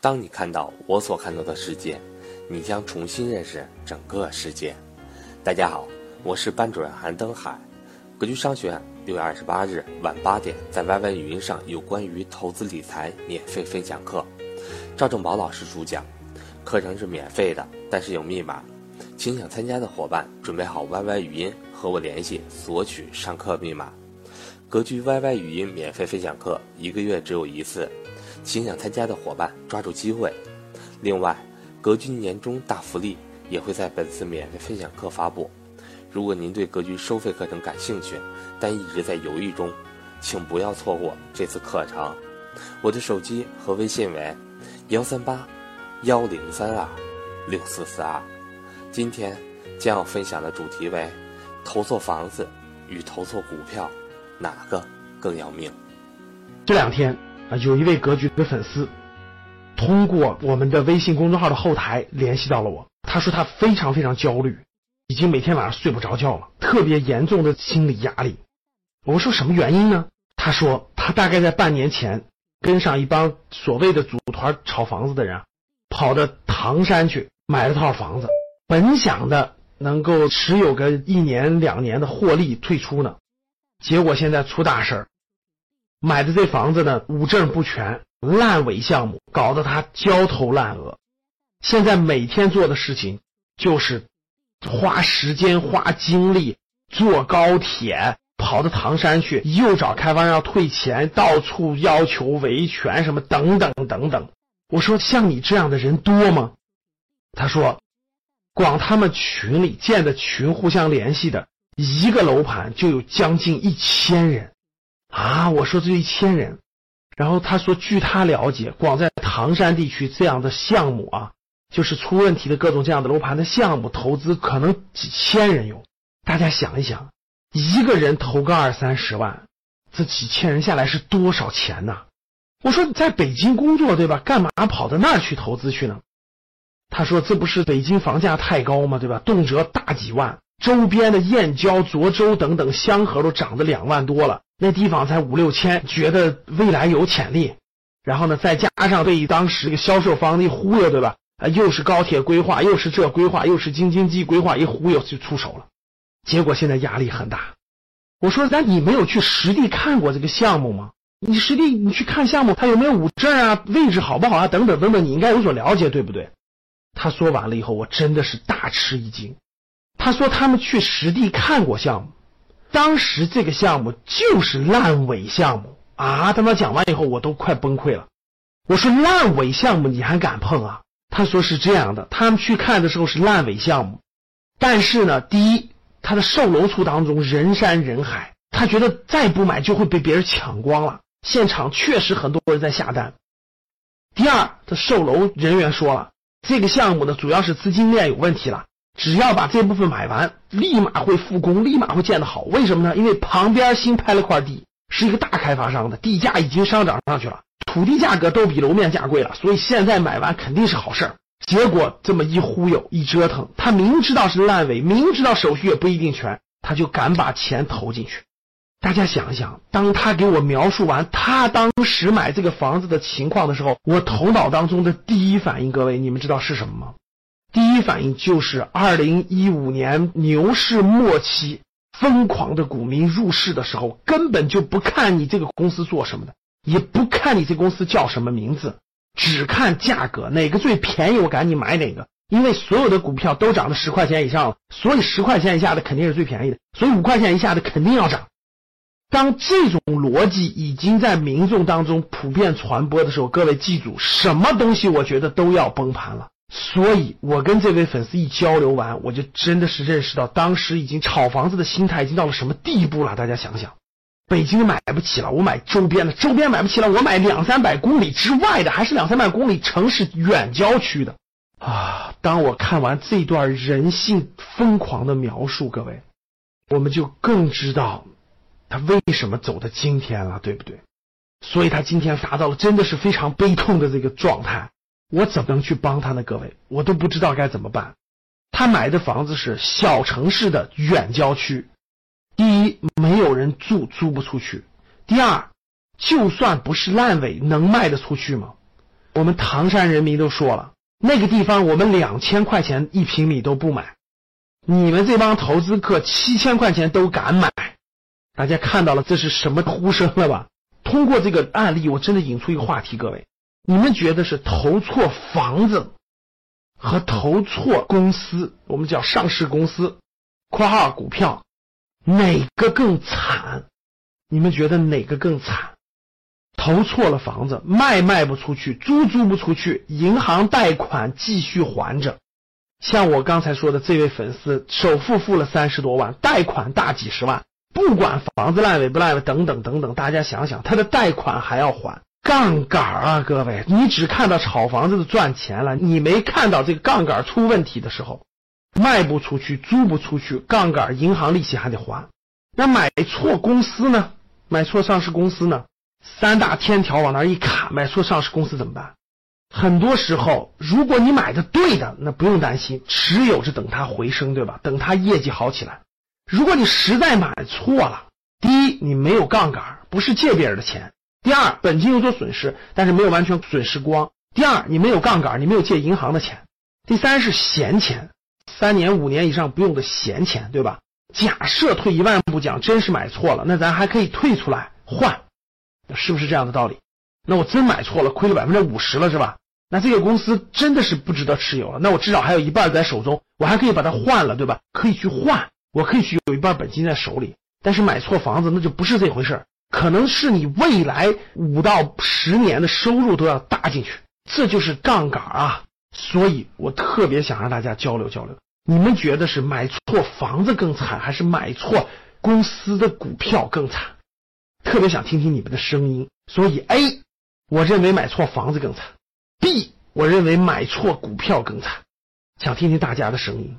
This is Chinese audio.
当你看到我所看到的世界，你将重新认识整个世界。大家好，我是班主任韩登海。格局商学院六月二十八日晚八点在 YY 语音上有关于投资理财免费分享课，赵正宝老师主讲。课程是免费的，但是有密码，请想参加的伙伴准备好 YY 语音和我联系索取上课密码。格局 YY 语音免费分享课一个月只有一次。请想参加的伙伴抓住机会。另外，格局年终大福利也会在本次免费分享课发布。如果您对格局收费课程感兴趣，但一直在犹豫中，请不要错过这次课程。我的手机和微信为幺三八幺零三二六四四二。今天将要分享的主题为：投错房子与投错股票，哪个更要命？这两天。啊，有一位格局的粉丝，通过我们的微信公众号的后台联系到了我。他说他非常非常焦虑，已经每天晚上睡不着觉了，特别严重的心理压力。我说什么原因呢？他说他大概在半年前跟上一帮所谓的组团炒房子的人，跑到唐山去买了套房子，本想的能够持有个一年两年的获利退出呢，结果现在出大事儿。买的这房子呢，五证不全，烂尾项目，搞得他焦头烂额。现在每天做的事情就是花时间、花精力坐高铁跑到唐山去，又找开发商要退钱，到处要求维权，什么等等等等。我说像你这样的人多吗？他说，光他们群里建的群互相联系的一个楼盘就有将近一千人。啊，我说这一千人，然后他说，据他了解，光在唐山地区这样的项目啊，就是出问题的各种这样的楼盘的项目，投资可能几千人有。大家想一想，一个人投个二三十万，这几千人下来是多少钱呢？我说你在北京工作对吧？干嘛跑到那儿去投资去呢？他说这不是北京房价太高吗？对吧？动辄大几万，周边的燕郊、涿州等等香河都涨得两万多了。那地方才五六千，觉得未来有潜力，然后呢，再加上被当时这个销售方一忽悠，对吧？啊，又是高铁规划，又是这规划，又是京津冀规划，一忽悠就出手了，结果现在压力很大。我说，那你没有去实地看过这个项目吗？你实地你去看项目，它有没有五证啊？位置好不好啊？等等等等，你应该有所了解，对不对？他说完了以后，我真的是大吃一惊。他说他们去实地看过项目。当时这个项目就是烂尾项目啊！当他讲完以后，我都快崩溃了。我说烂尾项目你还敢碰啊？他说是这样的，他们去看的时候是烂尾项目，但是呢，第一，他的售楼处当中人山人海，他觉得再不买就会被别人抢光了。现场确实很多人在下单。第二，他售楼人员说了，这个项目呢主要是资金链有问题了。只要把这部分买完，立马会复工，立马会建得好。为什么呢？因为旁边新拍了块地，是一个大开发商的，地价已经上涨上去了，土地价格都比楼面价贵了，所以现在买完肯定是好事儿。结果这么一忽悠一折腾，他明知道是烂尾，明知道手续也不一定全，他就敢把钱投进去。大家想一想，当他给我描述完他当时买这个房子的情况的时候，我头脑当中的第一反应，各位你们知道是什么吗？第一反应就是二零一五年牛市末期，疯狂的股民入市的时候，根本就不看你这个公司做什么的，也不看你这公司叫什么名字，只看价格，哪个最便宜我赶紧买哪个。因为所有的股票都涨到十块钱以上了，所以十块钱以下的肯定是最便宜的，所以五块钱以下的肯定要涨。当这种逻辑已经在民众当中普遍传播的时候，各位记住，什么东西我觉得都要崩盘了。所以，我跟这位粉丝一交流完，我就真的是认识到，当时已经炒房子的心态已经到了什么地步了。大家想想，北京买不起了，我买周边的；周边买不起了，我买两三百公里之外的，还是两三百公里城市远郊区的。啊！当我看完这段人性疯狂的描述，各位，我们就更知道他为什么走到今天了，对不对？所以他今天达到了真的是非常悲痛的这个状态。我怎么能去帮他呢？各位，我都不知道该怎么办。他买的房子是小城市的远郊区，第一没有人住，租不出去；第二，就算不是烂尾，能卖得出去吗？我们唐山人民都说了，那个地方我们两千块钱一平米都不买，你们这帮投资客七千块钱都敢买，大家看到了这是什么呼声了吧？通过这个案例，我真的引出一个话题，各位，你们觉得是投错房子和投错公司，我们叫上市公司（括号股票），哪个更惨？你们觉得哪个更惨？投错了房子，卖卖不出去，租租不出去，银行贷款继续还着。像我刚才说的这位粉丝，首付付了三十多万，贷款大几十万，不管房子烂尾不烂尾，等等等等，大家想想，他的贷款还要还，杠杆啊，各位，你只看到炒房子的赚钱了，你没看到这个杠杆出问题的时候，卖不出去，租不出去，杠杆，银行利息还得还。那买错公司呢？买错上市公司呢？三大天条往那一卡，买错上市公司怎么办？很多时候，如果你买的对的，那不用担心，持有着等它回升，对吧？等它业绩好起来。如果你实在买错了，第一，你没有杠杆，不是借别人的钱；第二，本金有所损失，但是没有完全损失光；第二，你没有杠杆，你没有借银行的钱；第三是闲钱，三年五年以上不用的闲钱，对吧？假设退一万步讲，真是买错了，那咱还可以退出来换。是不是这样的道理？那我真买错了，亏了百分之五十了，是吧？那这个公司真的是不值得持有了。那我至少还有一半在手中，我还可以把它换了，对吧？可以去换，我可以去有一半本金在手里。但是买错房子那就不是这回事儿可能是你未来五到十年的收入都要搭进去，这就是杠杆啊。所以我特别想让大家交流交流，你们觉得是买错房子更惨，还是买错公司的股票更惨？特别想听听你们的声音，所以 A，我认为买错房子更惨；B，我认为买错股票更惨。想听听大家的声音。